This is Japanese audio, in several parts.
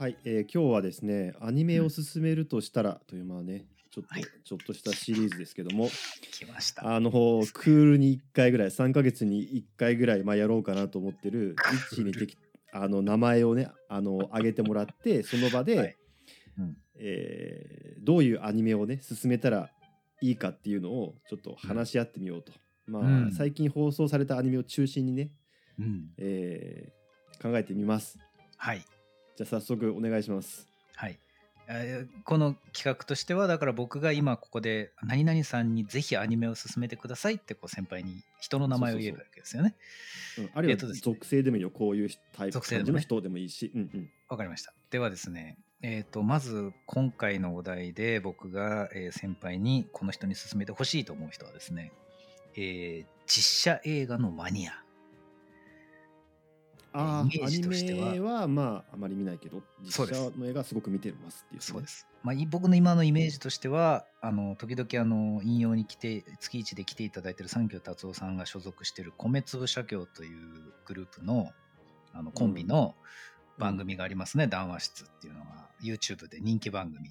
はい、えー今日はですね、アニメを進めるとしたらという、まあね、ちょっと、はいちょっとしたシリーズですけども、来ました。あの、クールに1回ぐらい、3ヶ月に1回ぐらい、まあ、やろうかなと思ってる、一に適あの名前をね、あの、挙げてもらって、その場で、はいうんえーどういうアニメをね、進めたらいいかっていうのを、ちょっと話し合ってみようと。まあ、うん最近放送されたアニメを中心にね、うん。えー考えてみます。はい。じゃあ早速お願いします。はい。えーこの企画としてはだから僕が今ここで何々さんにぜひアニメを進めてくださいってこう先輩に人の名前を言えるわけですよね。うん、あるいは属性でもいいよ、こういうタイプの人でもいいし、うんうん、わかりました。ではですね、えー、とまず今回のお題で僕が、えー先輩にこの人に勧めてほしいと思う人はですね、えー実写映画のマニア。ああ、イメージアニとしては。メはまああまり見ないけど、実写の映画すごく見てますっていう、そうで。す。まあ、い僕の今のイメージとしては、あの時々あの引用に来て、月一で来ていただいている三京達夫さんが所属している米粒社協というグループのあのコンビの番組がありますね、談話室っていうのが、YouTube で人気番組、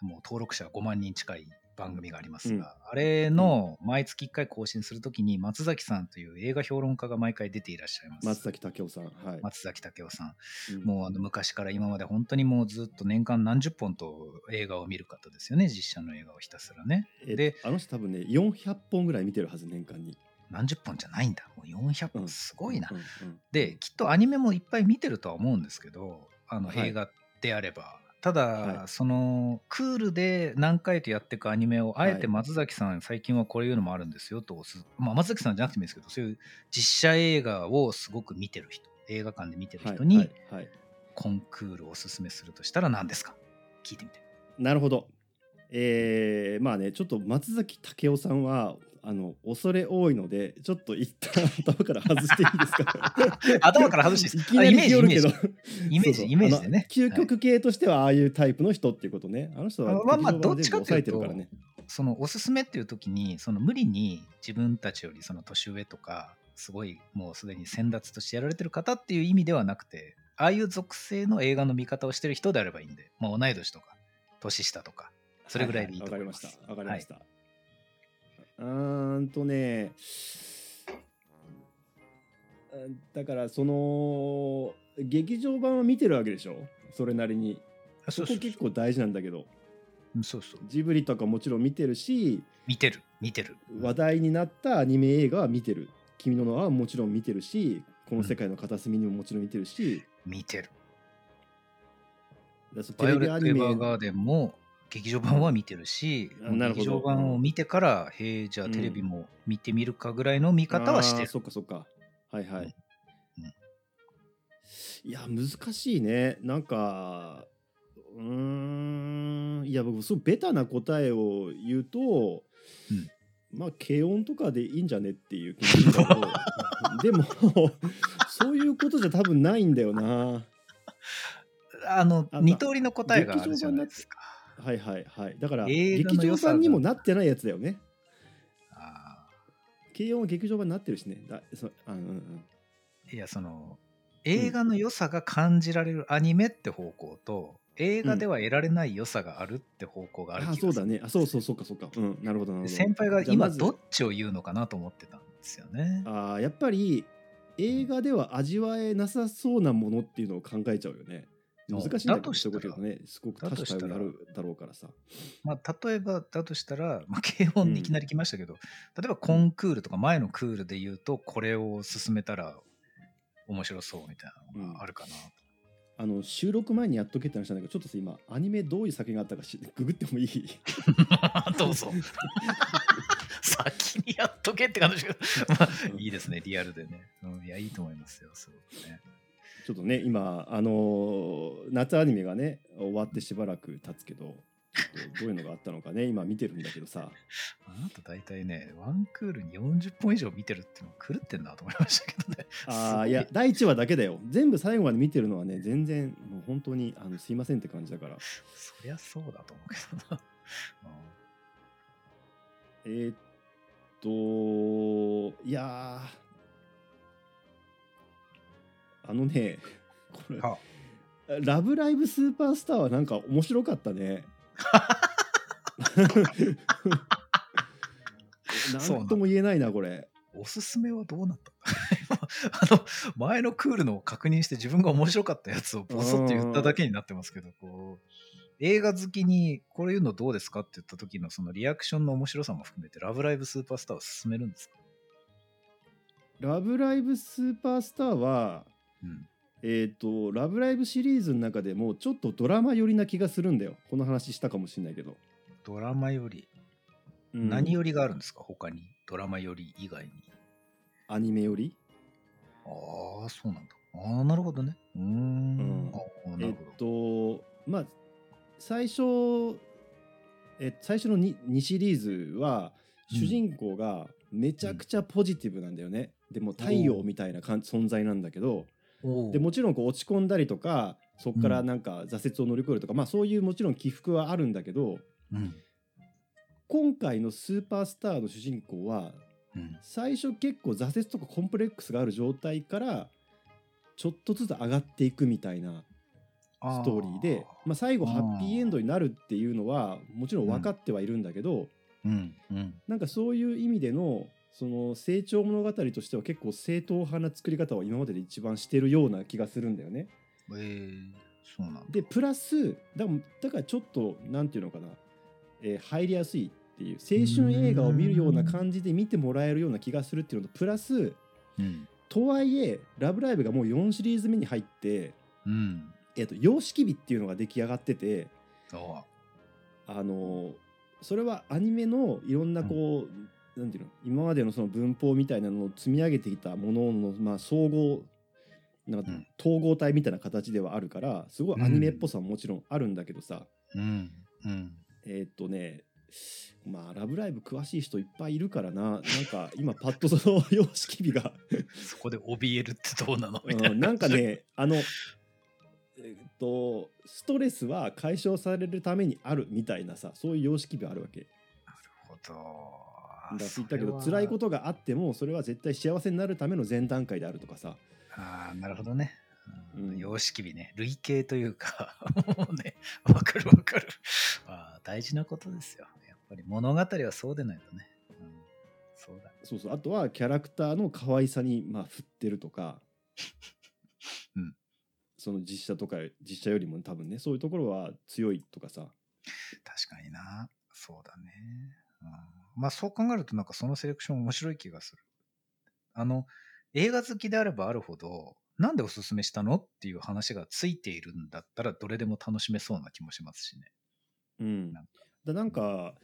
もう登録者5万人近い番組がありますが、あれの毎月1回更新するときに、松崎さんという映画評論家が毎回出ていらっしゃいます。松崎武夫さん、はい。松崎武夫さん。うんもうあの昔から今まで本当にもうずっと年間何十本と映画を見る方ですよね、実写の映画をひたすらね。えで、あの人多分ね、400本ぐらい見てるはず、年間に。何十本じゃないんだ、もう400うん本、すごいな。うんうんで、きっとアニメもいっぱい見てるとは思うんですけど、あのはい映画であれば。ただ、はい。そのクールで何回とやっていくアニメをあえてはい松崎さん、最近はこういうのもあるんですよとまあ、松崎さんじゃなくてもいいですけどそういう実写映画をすごく見てる人映画館で見てるはい。人に、はい。はい。コンクールをおすすめするとしたら何ですか？聞いてみて。なるほど。えー、まあね、ちょっと松崎武夫さんは、あの恐れ多いので、ちょっと一旦頭から外していいですか？頭から外していい いきなり来よるけどあイメージイメージでね究極系としてはああいうタイプの人っていうことね。あの人はまあまあどっちかっていうと。そのおすすめっていう時にその無理に自分たちよりその年上とかすごいもうすでに先達としてやられてる方っていう意味ではなくてああいう属性の映画の見方をしてる人であればいいんで、まあ、同い年とか年下とかそれぐらいでいいとわかり思いま。ますした。わかりました。うーんとね、うんだからその劇場版は見てるわけでしょ？それなりに。あそこ結構大事なんだけど、うんそうそう。ジブリとかもちろん見てるし、見てる見てる。話題になったアニメ映画は見てる。君の名はもちろん見てるし、この世界の片隅にももちろん見てるし、見てる。テレビアニメァーガーデンも劇場版は見てるし、るほど劇場版を見てから、へえ、じゃあテレビも見てみるかぐらいの見方はしてる。あーそっかそっか。はいはい。うんうんいや、難しいね。なんか、うーん、いや、僕、すごいベタな答えを言うと、うんまあ、軽音とかでいいんじゃねっていう気持ちだけど、でも、そういうことじゃ多分ないんだよな。あの、あ二通りの答えがあるじゃないですか。はいはいはい。だから、劇場版にもなってないやつだよね。あ軽音は劇場版になってるしね。だそあうんうんーいや、その、映画の良さが感じられるアニメって方向と、映画では得られない良さがあるって方向がある気あがする。そうだね。あそうそうそうかそうか。うん、なるほどなるほど。先輩が今どっちを言うのかなと思ってたんですよね。あーやっぱり映画では味わえなさそうなものっていうのを考えちゃうよね。難しいんだとしたね。すごく確かにあるだろうからさ。まあ、例えばだとしたら、まあ、軽音でいきなり来ましたけど、例えばコンクールとか前のクールで言うとこれを進めたら面白そうみたいなのがあるかな、あの収録前にやっとけって話なんだけどちょっとさ今アニメどういう作品があったかし ググってもいい？どうぞ。先にやっとけって感じ。ですけど、まあ、いいですねリアルでね、うん、いやいいと思いますよすごくねちょっとね今あのー夏アニメがね終わってしばらく経つけどどういうのがあったのかね今見てるんだけどさ。あなた大体ねワンクールに40本以上見てるっての狂ってんなと思いましたけどね。あすごい。ーいや第1話だけだよ。全部最後まで見てるのはね全然もう本当にあのすいませんって感じだから。そりゃそうだと思うけどな、えーっといやーあのねこれうん、あラブライブスーパースターはなんか面白かったね。な んなんとも言えないなこれ。おすすめはどうなった？あの前のクールのを確認して自分が面白かったやつをボソッと言っただけになってますけどこう映画好きにこういうのどうですかって言った時のそのリアクションの面白さも含めて「ラブライブスーパースター」を進めるんですか、ラブライブスーパースターはうん、えっ、とラブライブシリーズの中でもちょっとドラマ寄りな気がするんだよ。この話したかもしれないけど。ドラマより、うん。何よりがあるんですか？他に。ドラマより以外に。アニメより？ああそうなんだ。ああなるほどね。うーん。ん。あーなえるほっとまあ最初え最初の 2, 2シリーズはうん。主人公がめちゃくちゃポジティブなんだよね。でも太陽みたいなかん存在なんだけどでもちろんこう落ち込んだりとかそこからうん。なんか挫折を乗り越えるとか、まあそういうもちろん起伏はあるんだけどうん。今回のスーパースターの主人公はうん。最初結構挫折とかコンプレックスがある状態からちょっとずつ上がっていくみたいなストーリーでまあ、最後ハッピーエンドになるっていうのはもちろん分かってはいるんだけど、うん。うん。なんかそういう意味でのその成長物語としては結構正統派な作り方を今までで一番してるような気がするんだよね。えー、そうなんだでプラスだだからちょっとなんていうのかな、えー入りやすいっていう青春映画を見るような感じで見てもらえるような気がするっていうのとプラスうんとはいえ「ラブライブ!」がもう4シリーズ目に入って、うんえー、と様式美っていうのが出来上がってて。ああのそれはアニメのいろんなこう、なんていうの？今までのその文法みたいなのを積み上げてきたものの、まあ、総合なんかうん。統合体みたいな形ではあるからすごいアニメっぽさももちろんあるんだけどさ、うん。うん。えーっとねまあ「ラブライブ!」詳しい人いっぱいいるからな。なんか今パッとその様式美が。そこで怯えるってどうなの？みたいな、うんなんかねあのえーっとストレスは解消されるためにあるみたいなさそういう様式美があるわけ。なるほどだって言ったけど辛いこととがあってもそれは絶対幸せになるための前段階であるとかさ。ああなるほどね、うん。うん。様式美ね。類型というか もうねわかるわかる。あー大事なことですよ。やっぱり物語はそうでないとね、うん、そうだ。そうそう。あとはキャラクターの可愛さにまあ振ってるとか、うん。その実写とか実写よりも多分ねそういうところは強いとかさ。確かにな。そうだね、うん、まあそう考えるとなんかそのセレクション面白い気がする。あの映画好きであればあるほどなんでおすすめしたのっていう話がついているんだったらどれでも楽しめそうな気もしますしね。うん。なんか。だなんか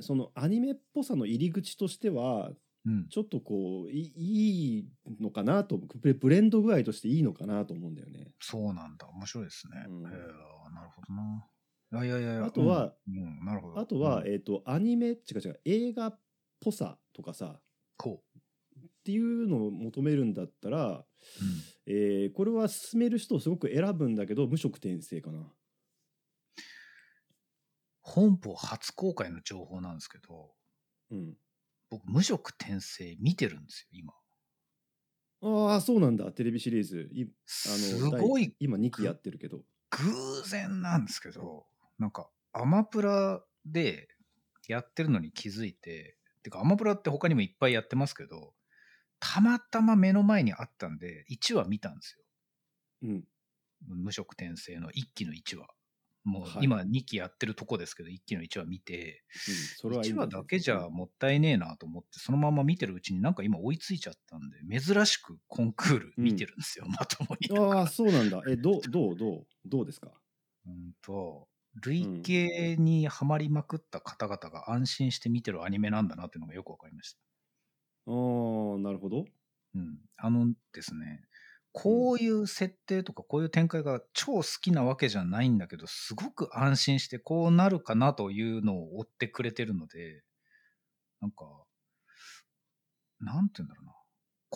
そのアニメっぽさの入り口としてはうん。ちょっとこういいいのかなとブブレンド具合としていいのかなと思うんだよね。そうなんだ。面白いですね、うん。なるほどないやいやいやあとは、うんうんなるほど。あとは、うん。えっ、とアニメ違う違う映画っぽさとかさこっていうのを求めるんだったら、う、うん。えーこれは進める人をすごく選ぶんだけど無色転生かな。本邦初公開の情報なんですけどうん、僕無色転生見てるんですよ今。ああそうなんだ。テレビシリーズ。いあすのごい第今2期やってるけど。偶然なんですけどなんかアマプラでやってるのに気づいててかアマプラって他にもいっぱいやってますけどたまたま目の前にあったんで1話見たんですよ。うん、無色転生の1期の1話。もうはい。今2期やってるとこですけど1期の1話見てうん、それはいい1ん話だけじゃもったいねえなと思ってそのまま見てるうちになんか今追いついちゃったんで珍しくコンクール見てるんですよ、まともに。ああそうなんだ。えどうどうどうどうですか？うんと累計にはまりまくった方々が安心して見てるアニメなんだなっていうのがよくわかりました。ああなるほど。うん、あのですねこういう設定とかこういう展開が超好きなわけじゃないんだけどすごく安心してこうなるかなというのを追ってくれてるのでなんかなんて言うんだろうな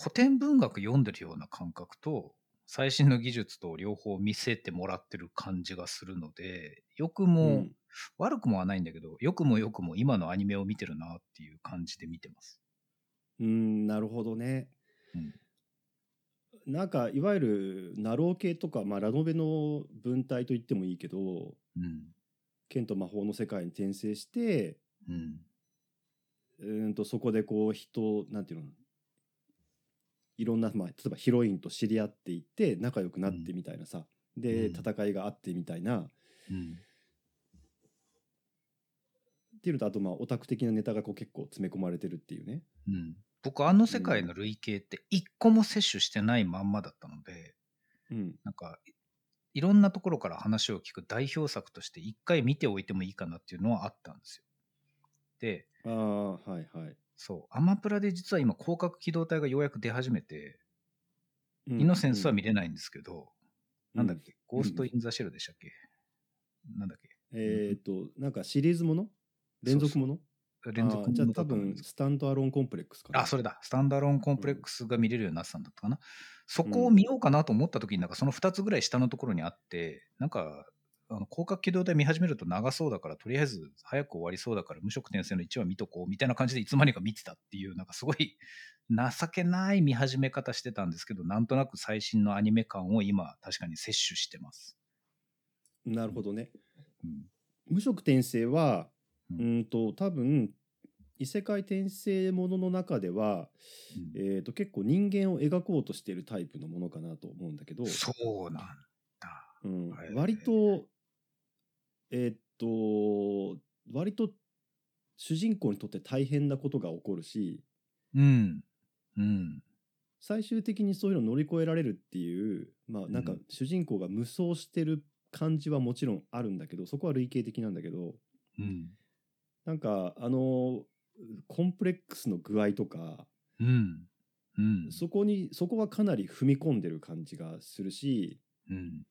古典文学読んでるような感覚と最新の技術と両方見せてもらってる感じがするので良くも、うん悪くもはないんだけど良くも良くも今のアニメを見てるなっていう感じで見てます。うんなるほどね。うんなんかいわゆるナロー系とか、まあ、ラノベの文体と言ってもいいけどうん。剣と魔法の世界に転生してうん。うーんとそこでこう人なんていうのいろんな、まあ、例えばヒロインと知り合っていって仲良くなってみたいなさ、でうん戦いがあってみたいな、っうん。ていうのとあとまあオタク的なネタがこう結構詰め込まれてるっていうね。うん。僕、あの世界の類型って一個も摂取してないまんまだったので、うん、なんか、いろんなところから話を聞く代表作として一回見ておいてもいいかなっていうのはあったんですよ。で、ああはいはい。そう、アマプラで実は今、広角機動隊がようやく出始めて、うん。イノセンスは見れないんですけど、うん。なんだっけ、ゴースト・イン・ザ・シェルでしたっけ、なんだっけ？えっ、となんかシリーズもの？連続もの？連続あーじゃあ多分スタンドアローンコンプレックスかな。あ、それだ。スタンダーローンコンプレックスが見れるようになってたんだったかな。そこを見ようかなと思った時に、なんかその2つぐらい下のところにあって、なんか、あの広角機動隊見始めると長そうだから、とりあえず早く終わりそうだから、無色転生の1話見とこうみたいな感じでいつまにか見てたっていう、なんかすごい情けない見始め方してたんですけど、なんとなく最新のアニメ感を今、確かに摂取してます。なるほどね。うん無色転生はううんんと多分異世界転生ものの中では、うんえー、と結構人間を描こうとしているタイプのものかなと思うんだけど、そうなんだ。うんはい割とえっ、と割と主人公にとって大変なことが起こるしうん。うん。最終的にそういうのを乗り越えられるっていうまあなんかうん主人公が無双してる感じはもちろんあるんだけどそこは類型的なんだけどうん。なんかあのコンプレックスの具合とかうん。うん。そこにそこはかなり踏み込んでる感じがするしうん。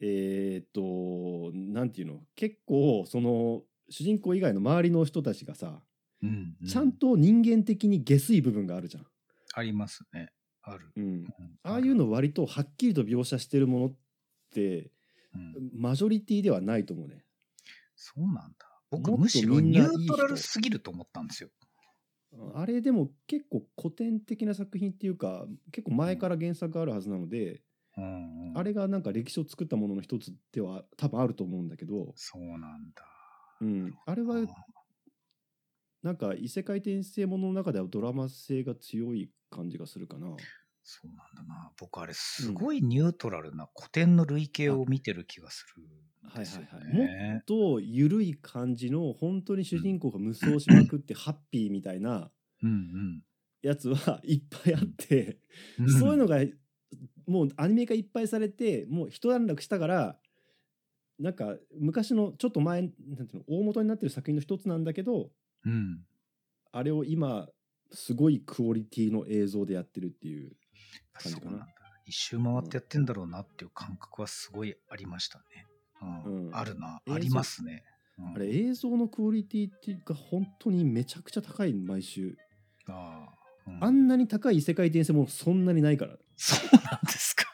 えーっとなんていうの結構その主人公以外の周りの人たちがさ、うん。ちゃんと人間的に下水部分があるじゃん。ありますね。ある。うん、うんああいうの割とはっきりと描写してるものってうんマジョリティではないと思うね。そうなんだ。僕むしろニュートラルすぎると思ったんですよ。あれでも結構古典的な作品っていうか結構前から原作あるはずなので、うんうんあれがなんか歴史を作ったものの一つでは多分あると思うんだけど、そうなんだ。うん、あれはあなんか異世界転生ものの中ではドラマ性が強い感じがするかな。そうなんだな。僕あれすごいニュートラルな古典の類型を見てる気がする。はいはいはいと緩い感じの本当に主人公が無双しまくってハッピーみたいなうんやつは いっぱいあって、うん。そういうのがもうアニメ化いっぱいされてもう一段落したからなんか昔のちょっと前なんていうの大元になってる作品の一つなんだけどうん。あれを今すごいクオリティの映像でやってるっていう感じかなな。一周回ってやってんだろうなっていう感覚はすごいありましたね。うんうんあるな。ありますね。うんあれ映像のクオリティっていうか本当にめちゃくちゃ高い毎週ああうんあんなに高い異世界転生もそんなにないから、そうなんですか。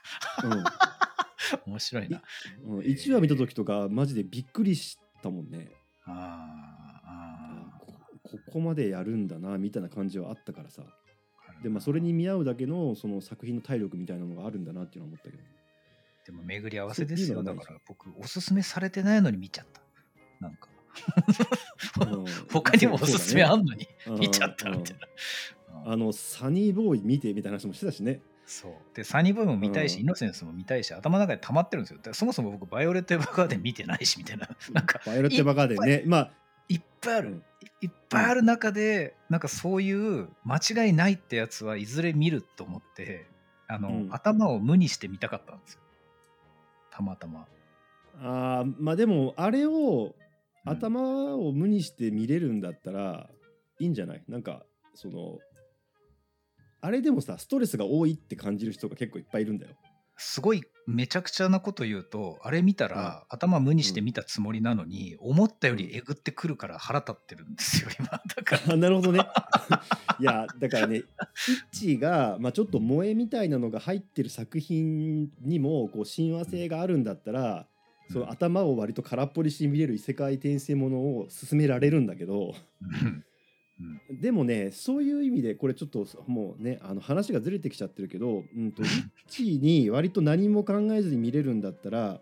面白いな。うんうん、1話見た時とかマジでびっくりしたもんね。ああこここまでやるんだなみたいな感じはあったからさ。でまあそれに見合うだけのその作品の体力みたいなのがあるんだなっていうのは思ったけど。でも巡り合わせですよ。だから僕、おすすめされてないのに見ちゃった。なんか。うん。他にもおすすめあんのに見ちゃったみたいな。うん。あのサニーボーイ見てみたいな話もしてたしねそう。で、サニーボーイも見たいし、うんイノセンスも見たいし、頭の中で溜まってるんですよ。でそもそも僕、バイオレット・エヴァーガーデン見てないし、みたいな。なんか、バイオレットバカでねまあいっぱいある。うんいいっぱいある中で、なんかそういう間違いないってやつはいずれ見ると思って、あの、うん頭を無にして見たかったんですよ。たまたま。あーまあでもあれをうん頭を無にして見れるんだったらいいんじゃない？なんかそのあれでもさストレスが多いって感じる人が結構いっぱいいるんだよ。すごいめちゃくちゃなこと言うとあれ見たら頭無にして見たつもりなのに、思ったよりえぐってくるから腹立ってるんですよ今だから。あ なるほどね。いやだからねイッチが、まあ、ちょっと萌えみたいなのが入ってる作品にもこう親和性があるんだったら、その頭を割と空っぽにして見れる異世界転生ものを勧められるんだけど。うんうん。でもねそういう意味でこれちょっともうねあの話がずれてきちゃってるけど、うん、とリッチーに割と何も考えずに見れるんだったら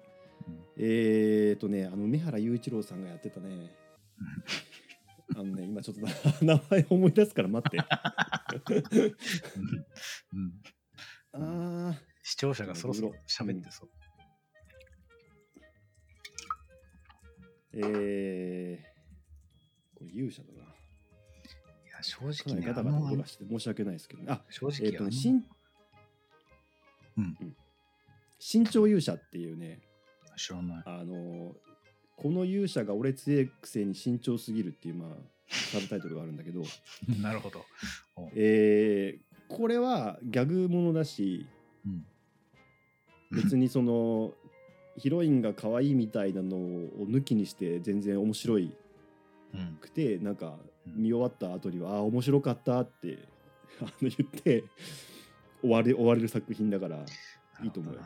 えーとねあの梅原雄一郎さんがやってたね。あのね今ちょっとな 名前思い出すから待って。うん。うん。あー。視聴者がそろそろ喋ってそう。えー、これ勇者だな。正かな直ね、りガタガタ音がして申し訳ないですけどね。あ、正直、えっ、とね、あの新、うん。新潮勇者っていうね、知らない。あのーこの勇者が俺強いくせに慎重すぎるっていう、まあ、サブタイトルがあるんだけど、なるほど。おえーこれはギャグものだし、うん。別にその、ヒロインが可愛いみたいなのを抜きにして全然面白いうん。くてなんかうん見終わった後には「ああ面白かった」ってあの言って終われ終われる作品だからいいと思う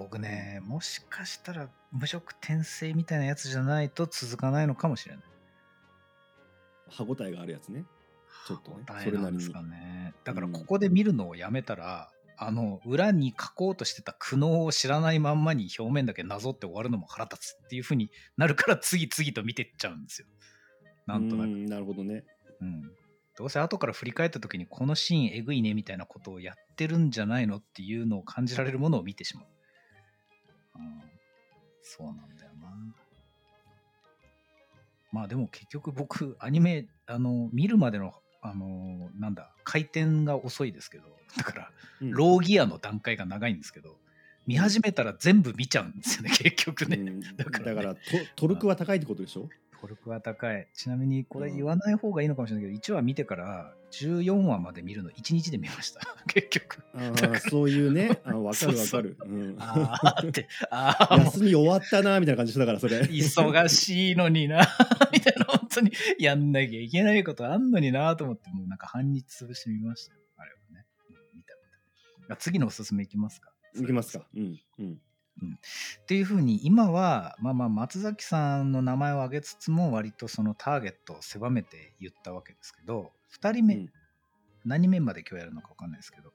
僕ね、もしかしたら無色転生みたいなやつじゃないと続かないのかもしれない。歯応えがあるやつねちょっとねそれなりにえなんですかね。だからうんここで見るのをやめたら、あの裏に書こうとしてた苦悩を知らないまんまに表面だけなぞって終わるのも腹立つっていう風になるから次々と見てっちゃうんですよ。なんとなく。うなるほどねうん、どうせ後から振り返った時にこのシーンえぐいねみたいなことをやってるんじゃないのっていうのを感じられるものを見てしまう。うん、そうなんだよな。まあでも結局僕アニメあの見るまでのあのなんだ回転が遅いですけどだからうんローギアの段階が長いんですけど見始めたら全部見ちゃうんですよね結局ね。うんだかねだかららトトルクは高いってことでしょ？トルクは高い。ちなみにこれ言わない方がいいのかもしれないけど、1話見てから14話まで見るの1日で見ました。結局。ああそういうねあわかるわそうかるうんああって、ああ、休み終わったなみたいな感じだからそれ忙しいのにな、みたいな、本当にやんなきゃいけないことあんのになと思って、もうなんか半日潰してみましたよ。あれはね。うん見た見た。あ次のおすすめいきますか。いきますかうんうんっていうふうに今は、まあ、まあ松崎さんの名前を挙げつつも割とそのターゲットを狭めて言ったわけですけど2人目、うん。何人目まで今日やるのか分かんないですけど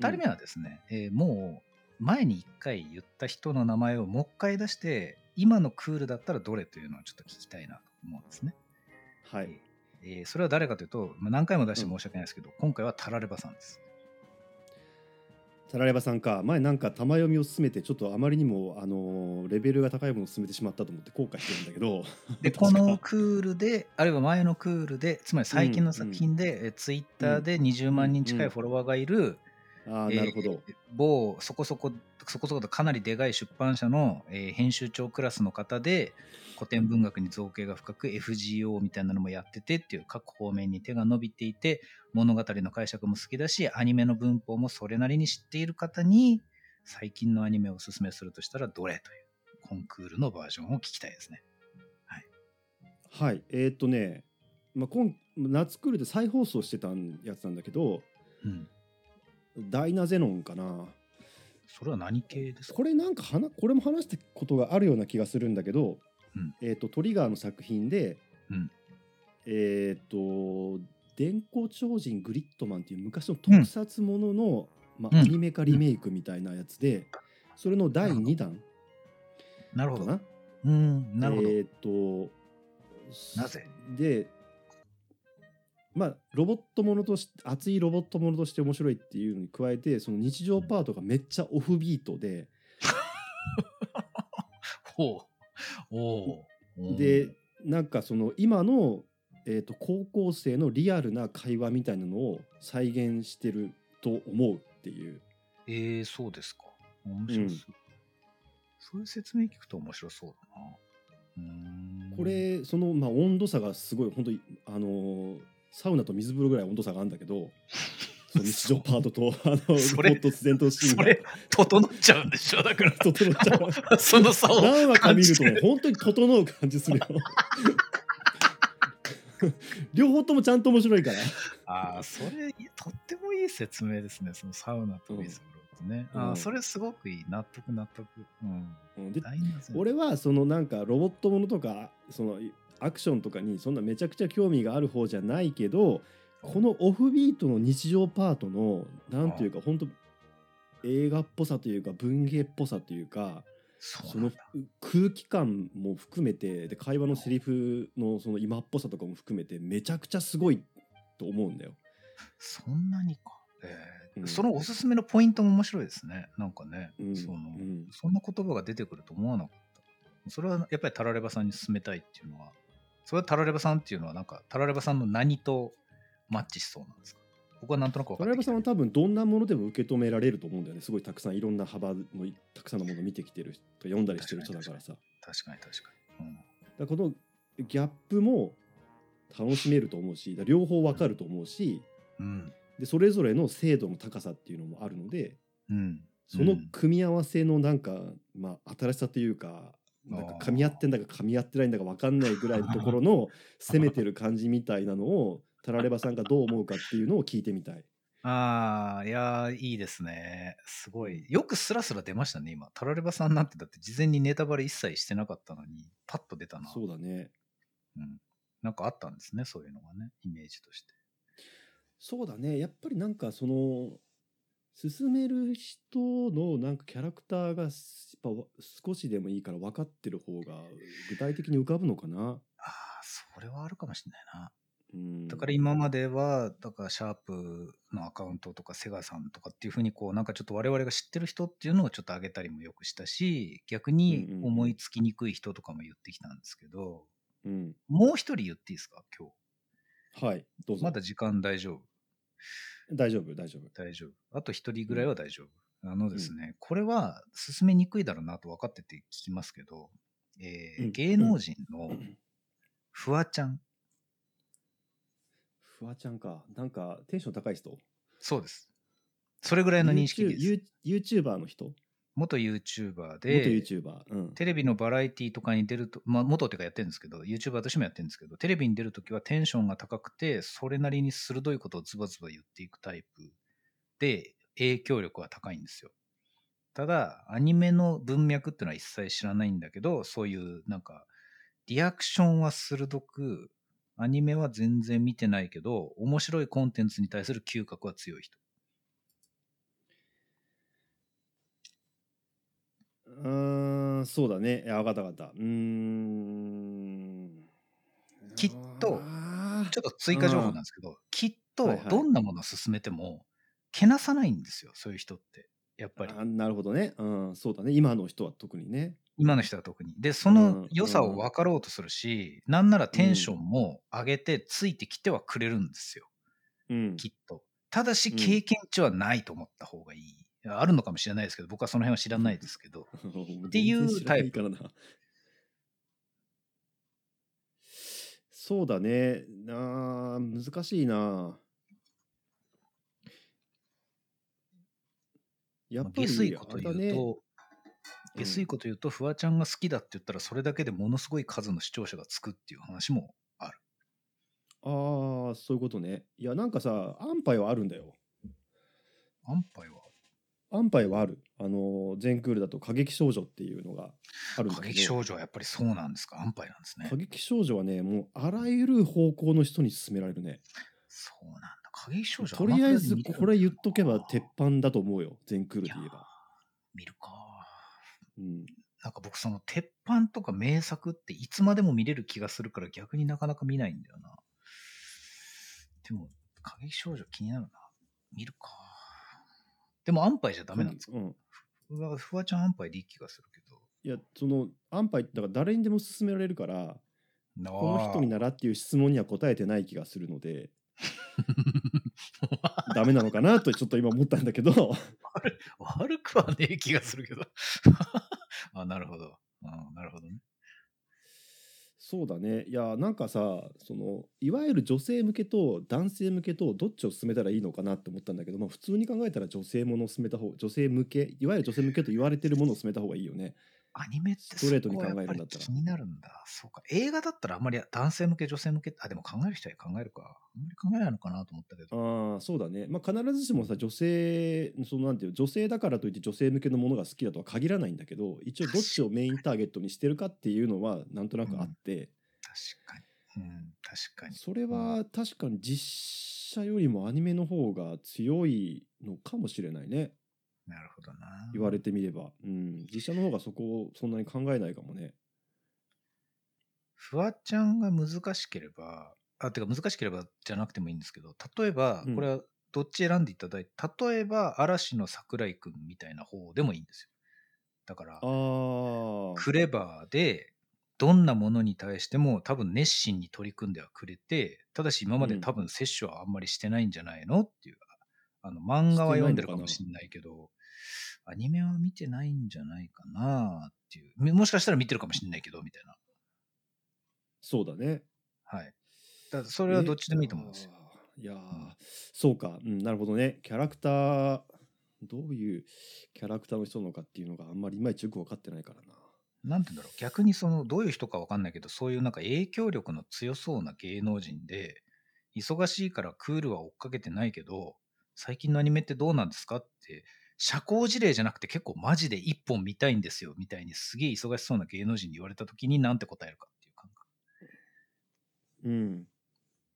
2人目はですね、えーもう前に1回言った人の名前をもう一回出して今のクールだったらどれというのをちょっと聞きたいなと思うんですね。はい。えーそれは誰かというと、まあ、何回も出して申し訳ないですけど、今回はタラレバさんです。タラレバさんか前なんか玉読みを進めてちょっとあまりにもあのーレベルが高いものを進めてしまったと思って後悔してるんだけど。でこのクールであるいは前のクールでつまり最近の作品で、えツイッターで20万人近いフォロワーがいる、ああなるほど、えー某そこそこそこそことかなりでかい出版社の、えー編集長クラスの方で古典文学に造形が深く FGO みたいなのもやっててっていう各方面に手が伸びていて物語の解釈も好きだしアニメの文法もそれなりに知っている方に最近のアニメをおすすめするとしたらどれというコンクールのバージョンを聞きたいですね。はい。えーっとね、まあ、今夏クールで再放送してたやつなんだけどうん、ダイナゼノンかなそれは何系ですか？これなんか話これも話したことがあるような気がするんだけど、うん。えーっとトリガーの作品で、うん。えーっと電光超人グリッドマンっていう昔の特撮ものの、まあ、うん。アニメ化リメイクみたいなやつで、それの第2弾なるほど。かな？うん、なるほど。えーっとなぜ？でまあロボットものとして熱いロボットものとして面白いっていうのに加えてその日常パートがめっちゃオフビートで、ほう。おお。でなんかその今の、えー、と高校生のリアルな会話みたいなのを再現してると思うっていうえー、そうですか。面白そう。そういう説明聞くと面白そうだな。こ、れその、まあ、温度差がすごい本当にあのーサウナと水風呂ぐらい温度差があるんだけど 日常パートとあのそれ突然とシーンがそれ、整っちゃうんでしょ？だから。整っちゃう その差を何話か見ると本当に整う感じするよ 両方ともちゃんと面白いからああ、それ、とってもいい説明ですね。そのサウナと水風呂ってね。ああ、うんそれすごくいい。納得、納得。うん。うんで俺はそのなんかロボットものとかそのアクションとかにそんなめちゃくちゃ興味がある方じゃないけどこのオフビートの日常パートのなんていうか本当映画っぽさというか文芸っぽさというかその。空気感も含めてで会話のセリフのその今っぽさとかも含めてめちゃくちゃすごいと思うんだよ。そんなにか。えーうんそのおすすめのポイントも面白いですね。なんかね、うんそのうんそんな言葉が出てくると思わなかった。それはやっぱりタラレバさんに勧めたいっていうのは、それはタラレバさんっていうのは、なんかタラレバさんの何とマッチしそうなんですか？僕はなんとなく分かトライバさんは多分どんなものでも受け止められると思うんだよねすごいたくさんいろんな幅のたくさんのものを見てきてる人読んだりしてる人だからさ確かに確かに。らこのギャップも楽しめると思うし両方わかると思うしうん。でそれぞれの精度の高さっていうのもあるのでうん。うん。そのうん組み合わせのなんか、まあ、新しさというかなんか噛み合ってんだか噛み合ってないんだか分かんないぐらいのところの 攻めてる感じみたいなのをタラレバさんがどう思うかっていうのを聞いてみたい。ああ、いやー、いいですね。すごい。よくスラスラ出ましたね、今。タラレバさんなんて、だって事前にネタバレ一切してなかったのに、パッと出たな。そうだねうん。なんかあったんですね、そういうのがね、イメージとして。そうだねやっぱりなんかその進める人のなんかキャラクターがやっぱ少しでもいいから分かってる方が具体的に浮かぶのかな？ああ、それはあるかもしれないな。うん、だから今までは、だからシャープのアカウントとかセガさんとかっていうふうにこう、なんかちょっと我々が知ってる人っていうのをちょっと上げたりもよくしたし、逆に思いつきにくい人とかも言ってきたんですけど、うん、もう一人言っていいですか、今はいどう日。ぞ。まだ時間大丈夫大丈夫大丈夫。大丈夫。あと一人ぐらいは大丈夫。あのですね、これは進めにくいだろうなと分かってて聞きますけど、えーうん芸能人のフワちゃん、フワちゃんかなんかテンション高い人？そうです。それぐらいの認識です。YouTube YouTuber の人？元 YouTuber 元で、YouTuber。うん。テレビのバラエティとかに出ると、まあ、元っていうかやってるんですけど、YouTuber としてもやってるんですけど、テレビに出るときはテンションが高くて、それなりに鋭いことをズバズバ言っていくタイプで、影響力は高いんですよ。ただ、アニメの文脈っていうのは一切知らないんだけど、そういうなんか、リアクションは鋭く、アニメは全然見てないけど、面白いコンテンツに対する嗅覚は強い人。うーん、そうだね。いや、わかったわかった。うーん。きっとちょっと追加情報なんですけど、きっとどんなものを進めても、けなさないんですよ、そういう人って。やっぱり。あなるほどね。うん、そうだね。今の人は特にね。今の人は特に。で、そうんの良さを分かろうとするし、なんならテンションも上げてついてきてはくれるんですよ、うん。きっと。ただし、うん経験値はないと思った方がいい。あるのかもしれないですけど、僕はその辺は知らないですけど。っていうタイプからな。そうだね。なあ難しいな。やっぱり下水こと言うと、下水こと言うと、フワちゃんが好きだって言ったら、それだけでものすごい数の視聴者がつくっていう話もある。ああ、そういうことね。いや、なんかさ、安牌はあるんだよ。安牌は？安牌はある。あの、全クールだと過激少女っていうのがあるんだ過けど。激少女はやっぱりそうなんですか？安牌なんですね過。激少女はね、もうあらゆる方向の人に勧められるね。そうなんだ。過激少女とりあえずこれ言っとけば鉄板だと思うよ。全クールで言えば。見るか。うん。なんか僕その鉄板とか名作っていつまでも見れる気がするから逆になかなか見ないんだよな。でも、過激少女気になるな。見るか。でも安牌じゃダメなんですか？うん。フワちゃん安牌でいい気がするけど。いや、その安牌、だから誰にでも勧められるから、この人になならっていう質問には答えてない気がするので、ダメなのかなとちょっと今思ったんだけど、悪くはねえ気がするけど。あ、なるほど。うん、なるほどね。そうだね。いや、なんかさ、その、いわゆる女性向けと男性向けとどっちを進めたらいいのかなって思ったんだけど、まあ普通に考えたら女性ものを進めた方、女性向け、いわゆる女性向けと言われてるものを進めた方がいいよね。アニメってストレートに考えるんだったら気になるんだ。そうか。映画だったらあんまり男性向け、女性向け、あ、でも考える人は考えるか。あんまり考えないのかなと思ったけど。ああ、そうだね。まあ必ずしもさ、女性、そのなんていう、女性だからといって女性向けのものが好きだとは限らないんだけど、一応どっちをメインターゲットにしてるかっていうのはなんとなくあって、確かに。うん、確かに。それは確かに実写よりもアニメの方が強いのかもしれないねなるほどな。言われてみれば、うん、実写の方がそこをそんなに考えないかもね。フワちゃんが難しければ、あ、てか難しければじゃなくてもいいんですけど、例えばうん、これはどっち選んでいただいて、例えば嵐の桜井くんみたいな方でもいいんですよ。だからクレバーで、どんなものに対しても多分熱心に取り組んではくれて、ただし今までうん。多分摂取はあんまりしてないんじゃないのっていう、あの漫画は読んでるかもしれないけど、アニメは見てないんじゃないかなっていう、もしかしたら見てるかもしれないけど、みたいな。そうだねはい。だそれはどっちでもいいと思うんですよ。えーいやー、そうか、うん、なるほどねキャラクターどういうキャラクターの人なのかっていうのがあんまりいまいちよく分かってないからななんて言うんだろう。逆にその、どういう人かわかんないけど、そういうなんか影響力の強そうな芸能人で、忙しいからクールは追っかけてないけど、最近のアニメってどうなんですかって、社交辞令じゃなくて結構マジで一本見たいんですよ、みたいにすげえ忙しそうな芸能人に言われた時になんて答えるかっていう感覚。うん。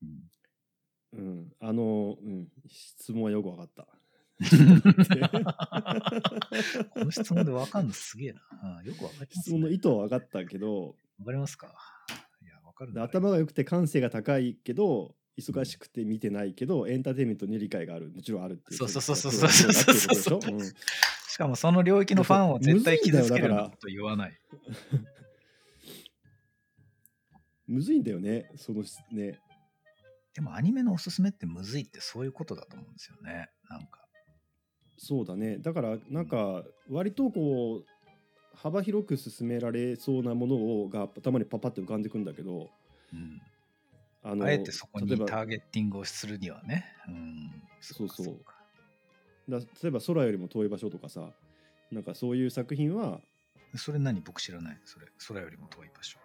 うん。うん。あのうん。質問はよく分かった。この質問でわかんのすげえな。うんよくわかります、質問の意図は分かったけどわかりますか？いや、わかる頭が良くて感性が高いけど忙しくて見てないけどエンターテインメントに理解があるもちろんあるっていうそうそうそうそうそうそうそうそうそうしかもその領域のファンを絶対傷つけるようなむずいだからこと言わない。むずいんだよねそのねでもアニメのおすすめってむずいってそういうことだと思うんですよね。なんか。そうだねだからなんか割とこう幅広く進められそうなものをが頭にパパって浮かんでくんだけどうん、あのあえてそこにターゲッティングをするにはね。うん、そうそうだ例えば空よりも遠い場所とかさなんかそういう作品はそれ何僕知らない？それ、空よりも遠い場所。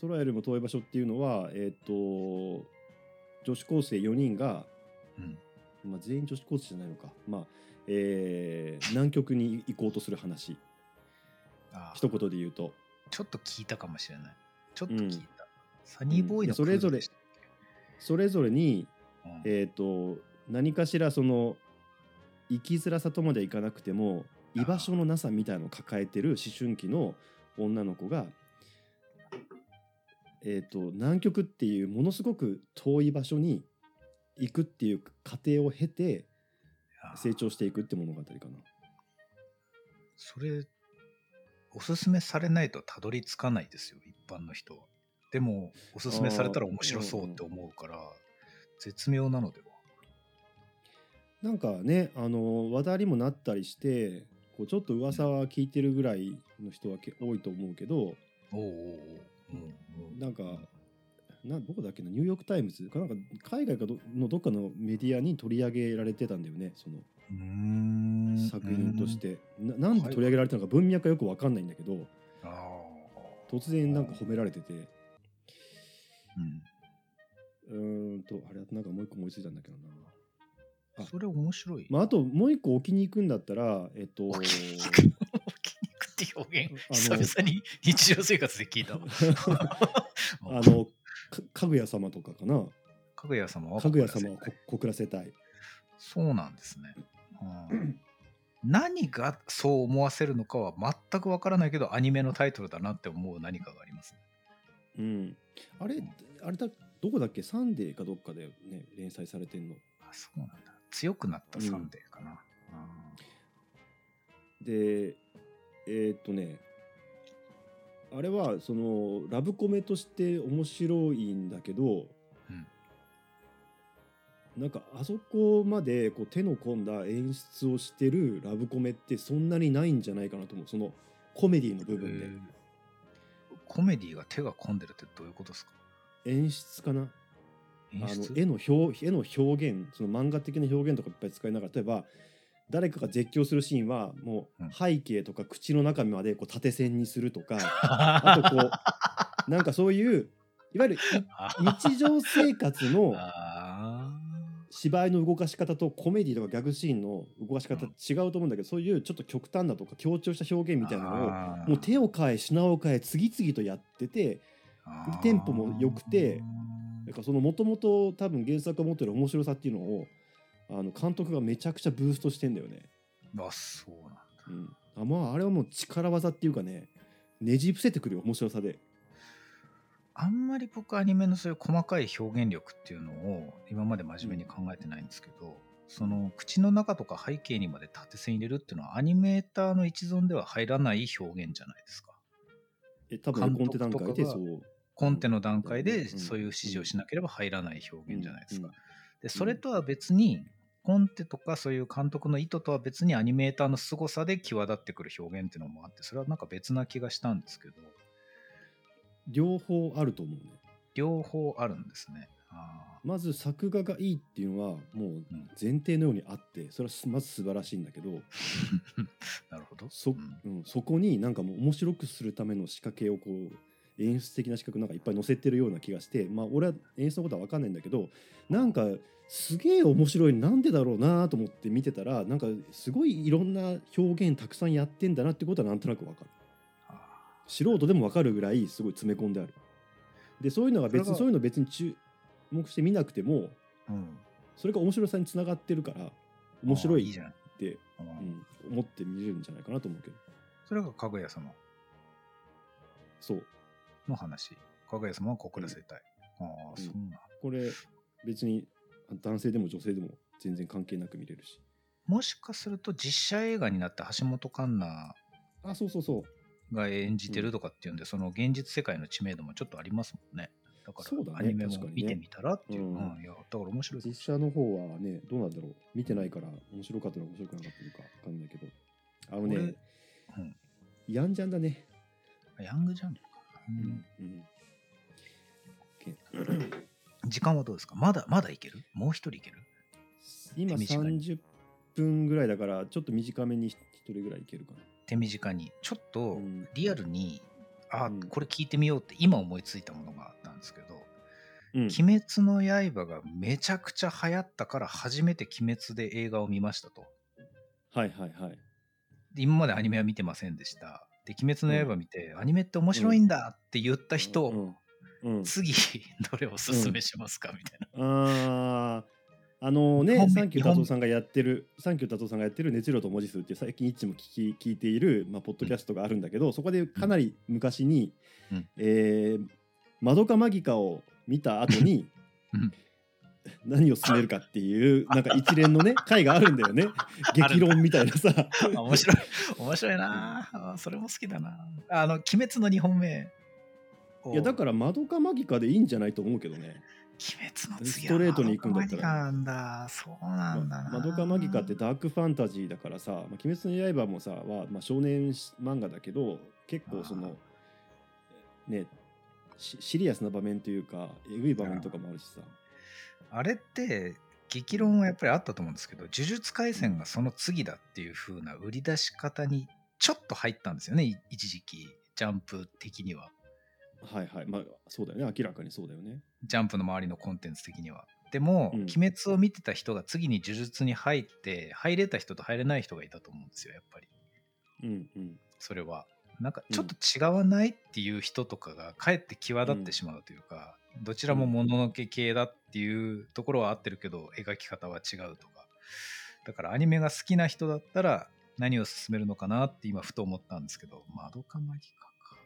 空よりも遠い場所っていうのはえっ、と女子高生4人が、うん。まあ、全員女子高生じゃないのかまあえー南極に行こうとする話あ一言で言うとちょっと聞いたかもしれない。ちょっとうん聞いた。サニーボーイのうんそれぞれそれぞれにけうんえー、と何かしらその生きづらさとまではいかなくても居場所のなさみたいのを抱えてる思春期の女の子が、えー、と南極っていうものすごく遠い場所に行くっていう過程を経てあ成長していくって物語かな。それ、おすすめされないとたどり着かないですよ、一般の人は。でも、おすすめされたら面白そうって思うから、絶妙なのでは。なんかねあの話題にもなったりしてこうちょっと噂は聞いてるぐらいの人はけ多いと思うけど、おうおうんうん。なんか、などこだっけな、ニューヨーク・タイムズかなんか海外かどのどっかのメディアに取り上げられてたんだよね、その作品として。ななんで取り上げられたのか文脈がよくわかんないんだけど、あ突然なんか褒められてて、ーうんうーんと、あれ、なんかもう一個思いついたんだけどな。あそれ面白い。まあ、あともう一個置きに行くんだったら、えっと、置きに行く置きに行くって表現、あ久の々に日常生活で聞いた。あの、かかぐや様とかかな。かぐや様？はかぐや様はこ告らせたい。そうなんですね。うん何がそう思わせるのかは全くわからないけど、アニメのタイトルだなって思う何かがあります。うん。あれ、あれだ、どこだっけ？サンデーかどっかでね、連載されてんの。あ、そうなんだ。強くなったサンデーかな。でえーっとねあれはそのラブコメとして面白いんだけど、なんかあそこまでこう手の込んだ演出をしてるラブコメってそんなにないんじゃないかなと思う。そのコメディの部うん分で、コメディが手が込んでるってどういうことですか？演出かな？あの絵の表絵の表現その漫画的な表現とかいっぱい使いながら例えば誰かが絶叫するシーンはもうん。う背景とか口の中までこう縦線にするとか、あとこうなんかそういういわゆるい 日常生活のあ芝居の動かし方とコメディとかギャグシーンの動かし方うん。違うと思うんだけど、そういうちょっと極端なとか強調した表現みたいなのをもう手を変え品を変え次々とやっててテンポも良くてなんかそのもともと多分原作が持ってる面白さっていうのをあの監督がめちゃくちゃブーストしてんだよね。あそうなんだうん、あまああれはもう力技っていうかねねじ伏せてくるよ面白さで。あんまり僕アニメのそういう細かい表現力っていうのを今まで真面目に考えてないんですけど、その口の中とか背景にまで縦線入れるっていうのはアニメーターの一存では入らない表現じゃないですか。え多分絵コンテ段階で監督とかがそう。コンテの段階でうんそういう指示をしなければ入らない表現じゃないですか。うんでそれとは別にコンテとかそういう監督の意図とは別にアニメーターの凄さで際立ってくる表現っていうのもあってそれはなんか別な気がしたんですけど両方あると思うね。両方あるんですね。あまず作画がいいっていうのはもう前提のようにあってそれはすまず素晴らしいんだけどー なるほど。そ,、うんうん、そこになんかもう面白くするための仕掛けをこう演出的な仕掛けなんかいっぱい載せてるような気がしてまあ俺は演出のことは分かんないんだけどなんかすげえ面白いなんでだろうなと思って見てたらなんかすごいいろんな表現たくさんやってんだなってことはなんとなく分かる。あ素人でも分かるぐらいすごい詰め込んである。でそういうのが別にそういうの別に注目して見なくてもーうん、それが面白さにつながってるから面白いっ。て、思って見れるんじゃないかなと思うけど。それがかぐや様。そうの話。かぐや様は小倉生態。ああ、うん。そうなん。これ別に男性でも女性でも全然関係なく見れるし。もしかすると実写映画になって橋本環奈あそうそうそう。が演じてるとかっていうんで、その現実世界の知名度もちょっとありますもんね。だからアニメも見てみたらっていう。うんうんいや、だから面白い実写の方はねどうなんだろう。見てないから面白かったのか面白くなかったのか分かんないけど。あのね、うん。ヤンジャンだね。ヤングジャンうん、時間はどうですかまだ、まだいけるもう一人いける今30分ぐらいだからちょっと短めに一人ぐらいいけるかな手短に。ちょっとリアルに、あうん、これ聞いてみようって今思いついたものがあったん。ですけど、うん。鬼滅の刃がめちゃくちゃ流行ったから初めて鬼滅で映画を見ましたと。はいはいはい今までアニメは見てません。でした。で、鬼滅の刃見て、アニメって面白いんだって言った人、次、どれをおすすめしますか、みたいな。あー。あのねサンキュー日本達夫さんがやってる、サンキュー達夫さんがやってる熱量と文字数って最近一致も聞き聞いている、まあ、ポッドキャストがあるんだけど、そこでかなり昔に、うん。えーマドカマギカを見た後に、うん何を進めるかっていう、なんか一連のね、回があるんだよね。激論みたいなさ。あ面白い。面白いなあそれも好きだなあの、鬼滅の2本目を。いや、だからマドカマギカでいいんじゃないと思うけどね。鬼滅の次ストレートに行くんだったらマドカマギカなんだ。そうなんだな。マドカマギカってダークファンタジーだからさ「まあ、鬼滅の刃」もさは、まあ、少年漫画だけど結構そのねシシリアスな場面というかえぐい場面とかもあるしさあれって、激論はやっぱりあったと思うんですけど、呪術廻戦がその次だっていう風な売り出し方にちょっと入ったんですよね、い一時期、ジャンプ的には。はいはいまあそうだよね明らかにそうだよねジャンプの周りのコンテンツ的には。でも、うん鬼滅を見てた人が次に呪術に入って、入れた人と入れない人がいたと思うんですよ、やっぱり。うんうんそれは。なんかちょっと違わないっていう人とかがかえって際立ってしまうというか、どちらももののけ系だっていうところは合ってるけど、描き方は違うとか。だからアニメが好きな人だったら何を勧めるのかなって今ふと思ったんですけど、マドカマギカか。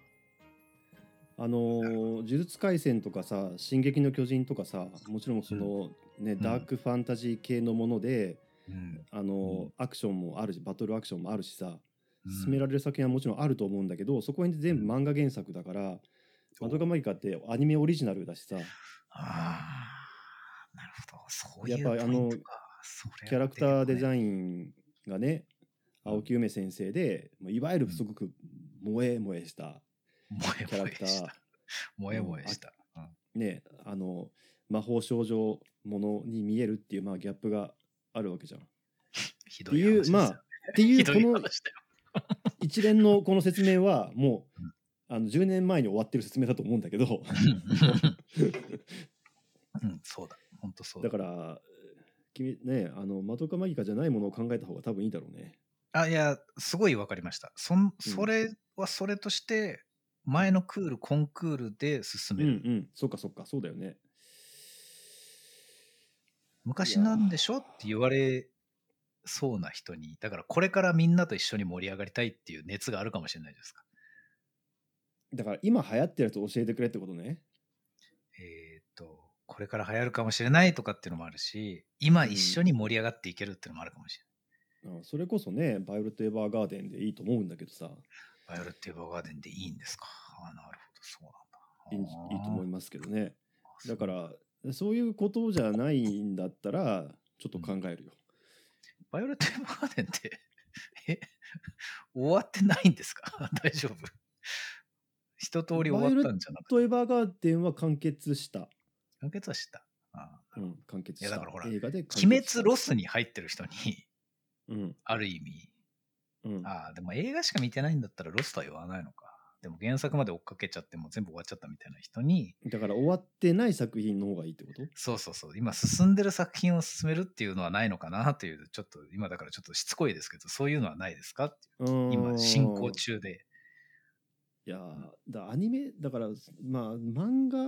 あのー呪術廻戦とかさ「進撃の巨人」とかさもちろんその、ねん。ダークファンタジー系のもので、うん。あのーうん。アクションもあるしバトルアクションもあるしさ。うん進められる作品はもちろんあると思うんだけどそこに全部漫画原作だから「マドカマギカ」ってアニメオリジナルだしさああ、なるほど。そういうやっぱあのキャラクターデ。ザインがね青木梅先生でまあいわゆるすごく萌え萌えしたキャラクター萌え。萌えした。うんねあの魔法少女ものに見えるっていうまあギャップがあるわけじゃん。っ ひどてい話ですよまあっていひどうこの い話だよ。一連のこの説明はもううんあの10年前に終わってる説明だと思うんだけどうん、そうだ。本当そうだ。だから君ねあのマドカマギカじゃないものを考えた方が多分いいだろうね。あ、いや、すごいわかりました。そんそれはそれとして、前のクール、コンクールで進める。うんうん。そっかそっか、そうだよね。昔なんでしょって言われそうな人に、だからこれからみんなと一緒に盛り上がりたいっていう熱があるかもしれないですか？だから今流行ってるやつ教えてくれってことね。えーっと、これから流行るかもしれないとかっていうのもあるし、今一緒に盛り上がっていけるっていうのもあるかもしれない。あそれこそね、バイオレット・エヴァーガーデンでいいと思うんだけどさ、バイオレット・エヴァーガーデンでいいんですか？あなるほど、そうなんだ。いいと思いますけどね。すだから、そういうことじゃないんだったら、ちょっと考えるよ。バイオレット・エヴァーガーデンって、え、終わってないんですか？大丈夫一通り終わったんじゃなくて、とエヴァーガーデンは完結した。完結はした。あうん、完結した。いやだからほら映画で鬼滅ロスに入ってる人に、うん。ある意味、うん。ああ、でも映画しか見てないんだったらロスとは言わないのか。でも原作まで追っかけちゃってもう全部終わっちゃったみたいな人に、だから終わってない作品の方がいいってこと？そうそうそう、今進んでる作品を進めるっていうのはないのかなという、ちょっと今だからちょっとしつこいですけど、そういうのはないですか今進行中で。いやーだアニメだからまあ漫画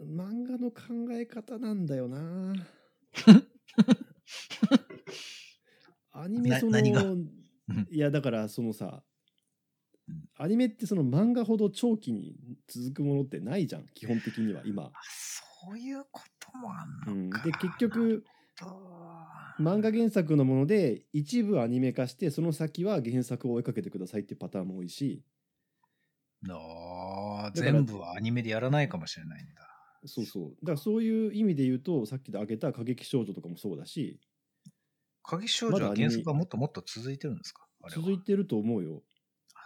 漫画の考え方なんだよな。アニメそのな何が？いやだからそのさうんアニメってその漫画ほど長期に続くものってないじゃん基本的には今、あそういうこともあうんん、のか。で結局漫画原作のもので一部アニメ化してその先は原作を追いかけてくださいっていうパターンも多いしどあ全部はアニメでやらないかもしれないんだ。そうそう。だからそういう意味で言うと、さっきで挙げた過激少女とかもそうだし、鍵少女は原作はもっともっと続いてるんですか？続いてると思うよ。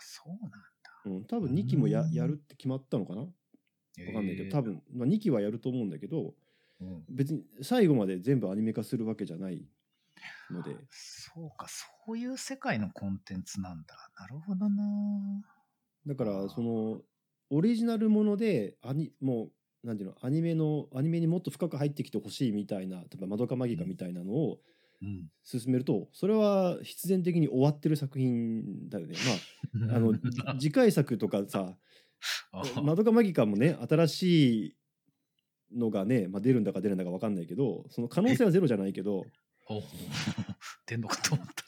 あ、そうなんだ。うん、多分2期もやうんやるって決まったのかな？わかんないけど、多分、まあ、2期はやると思うんだけど、えー。うん別に最後まで全部アニメ化するわけじゃないので、そうか、そういう世界のコンテンツなんだ。なるほどな。だからその、オリジナルものでアニ、もう、なんていうの、アニメの、アニメにもっと深く入ってきてほしいみたいな、例えば、マドカマギカみたいなのをうん。進めると、それは必然的に終わってる作品だよね。まあ、あの次回作とかさ「マドカマギカ」もね新しいのがね、まあ、出るんだか出るんだか分かんないけどその可能性はゼロじゃないけど。お 出んのかと思った。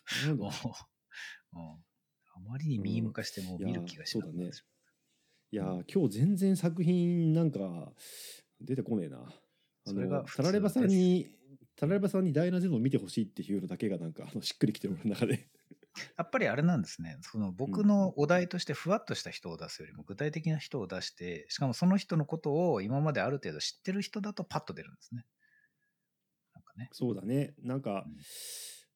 あまりにミーム化してもう見る気がしなくなってしいやー今日全然作品なんか出てこねえな。あそれがの普通タラレバさんにタラレバさんにダイナゼノを見てほしいっていうのだけがなんかあのしっくりきてる俺の中で。やっぱりあれなんですね。その僕のお題としてふわっとした人を出すよりも具体的な人を出して、しかもその人のことを今まである程度知ってる人だとパッと出るんですね。なんかね。そうだねなんかうん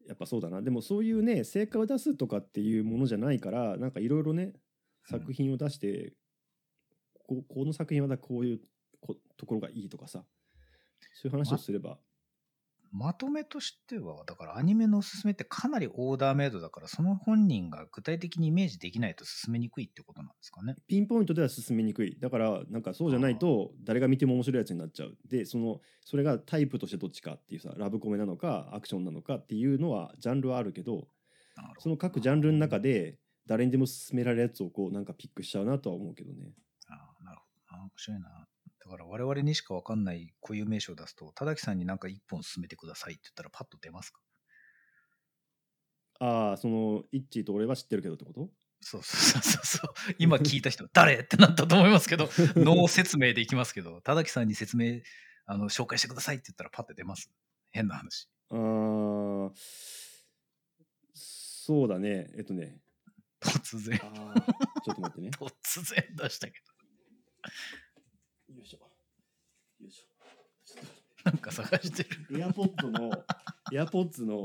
やっぱそうだなでもそういうね成果を出すとかっていうものじゃないからなんかいろいろね作品を出して、ここの作品はだこういうこところがいいとかさそういう話をすれば、まとめとしては、だからアニメのおすすめってかなりオーダーメイドだから、その本人が具体的にイメージできないと進めにくいってことなんですかね？ピンポイントでは進めにくいだからなんかそうじゃないと誰が見ても面白いやつになっちゃうでそのそれがタイプとしてどっちかっていうさラブコメなのかアクションなのかっていうのはジャンルはあるけどその各ジャンルの中で誰にでも勧められるやつをこうなんかピックしちゃうなとは思うけどね。ああなるほどな。面白いな。だから我々にしかわかんない固有名詞を出すと、田崎さんになんか一本進めてくださいって言ったらパッと出ますか？ああそのイッチーと俺は知ってるけどってこと？そうそうそうそう。今聞いた人、誰？ってなったと思いますけど、脳説明でいきますけど、田崎さんに説明、あの、紹介してくださいって言ったらパッて出ます。変な話。あーそうだね。えっとね。突然、ちょっと待ってね。突然出したけよいしょよいしょど、なんか探してる。エアポッドのエアポッズの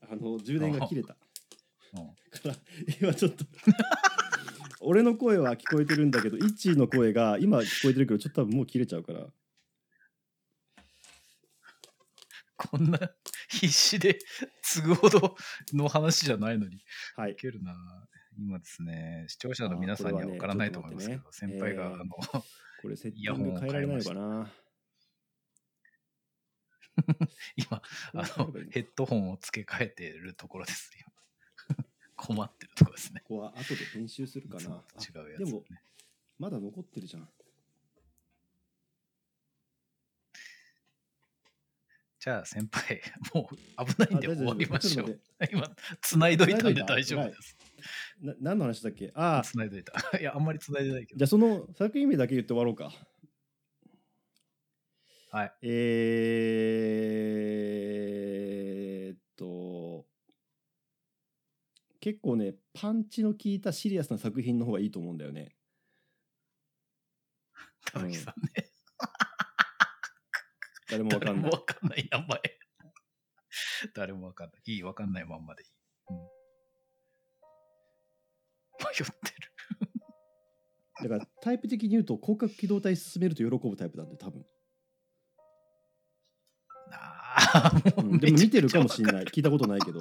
あの充電が切れた。うん。から今ちょっと俺の声は聞こえてるんだけどイッチーの声が今聞こえてるけどちょっと多分もう切れちゃうから。こんな必死で継ぐほどの話じゃないのに。はい。いけるな。今ですね、視聴者の皆さんには分からないと思いますけど、先輩が、ちょっとあの、これセッティング変えられないのかな 今、あの、ヘッドホンを付け替えてるところです。今 困ってる。とこですね。ここは後で編集するかな。と違うやつ、ね。あでも、まだ残ってるじゃん。じゃあ先輩、もう危ないんで終わりましょう。今、繋いどいたんで大丈夫です。な何の話だっけ？ああ、繋いどいた。いや、あんまり繋いでないけど。じゃあその作品名だけ言って終わろうか。はい。えー、っと、結構ね、パンチの効いたシリアスな作品の方がいいと思うんだよね。高木さんね。誰もわかんないわ。かんない名前。誰もわかんない。いい、わかんないまんまでいい。うん、迷ってる。だからタイプ的に言うと、広角機動隊進めると喜ぶタイプなんで、多分。ああ、う、もうんでも見てるかもしんい。ない。聞いたことないけど。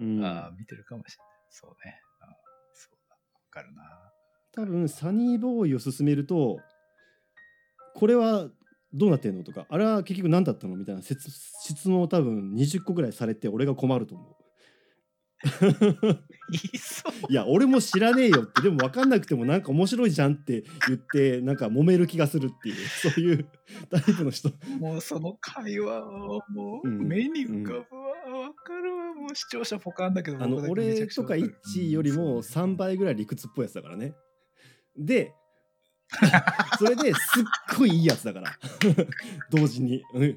うん、ああ、見てるかもしれない。そうね。ああそうだ。わかるな。多分サニーボーイを進めるとこれはどうなってんのとかあれは結局何だったのみたいな質質問を多分20個ぐらいされて俺が困ると思う言 いそう。いや俺も知らねえよってでも分かんなくてもなんか面白いじゃんって言ってなんか揉める気がするっていうそういうタイプの人もうその会話はもううん目に浮かぶわ。わ、かるわ。もう視聴者ポカンだけど、あの俺とかくちゃわるイッチよりもうんそう3倍ぐらい理屈っぽいやつだからねで それですっごいいいやつだから。同時に、うん、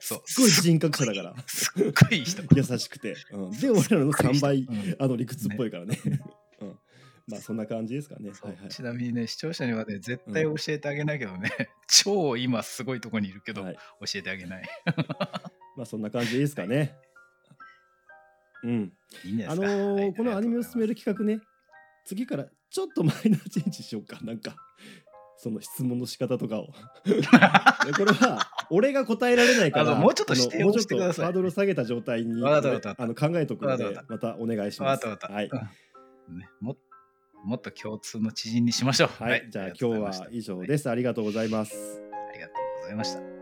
そう。すっごい人格者だから。すっごい人。優しくて、うん、で俺らの3倍うんあの理屈っぽいからね。うん、まあそんな感じですかね。はいはい。ちなみにね、視聴者にはね、絶対教えてあげないけどね、超今すごいとこにいるけど、はい。教えてあげない。まあそんな感じですかね、うん。いいあいですか。のーはい。このアニメを進める企画ね。次からちょっとマイナーチェンジしようかなんかその質問の仕方とかを。で これは俺が答えられないからもうちょっと指定をあのもうちょっとハードル下げた状態にあの考えとくのでまたお願いします。はい、うんね、ももっと共通の知人にしましょう。はい。じゃあ今日は以上です。ありがとうございます。ありがとうございました。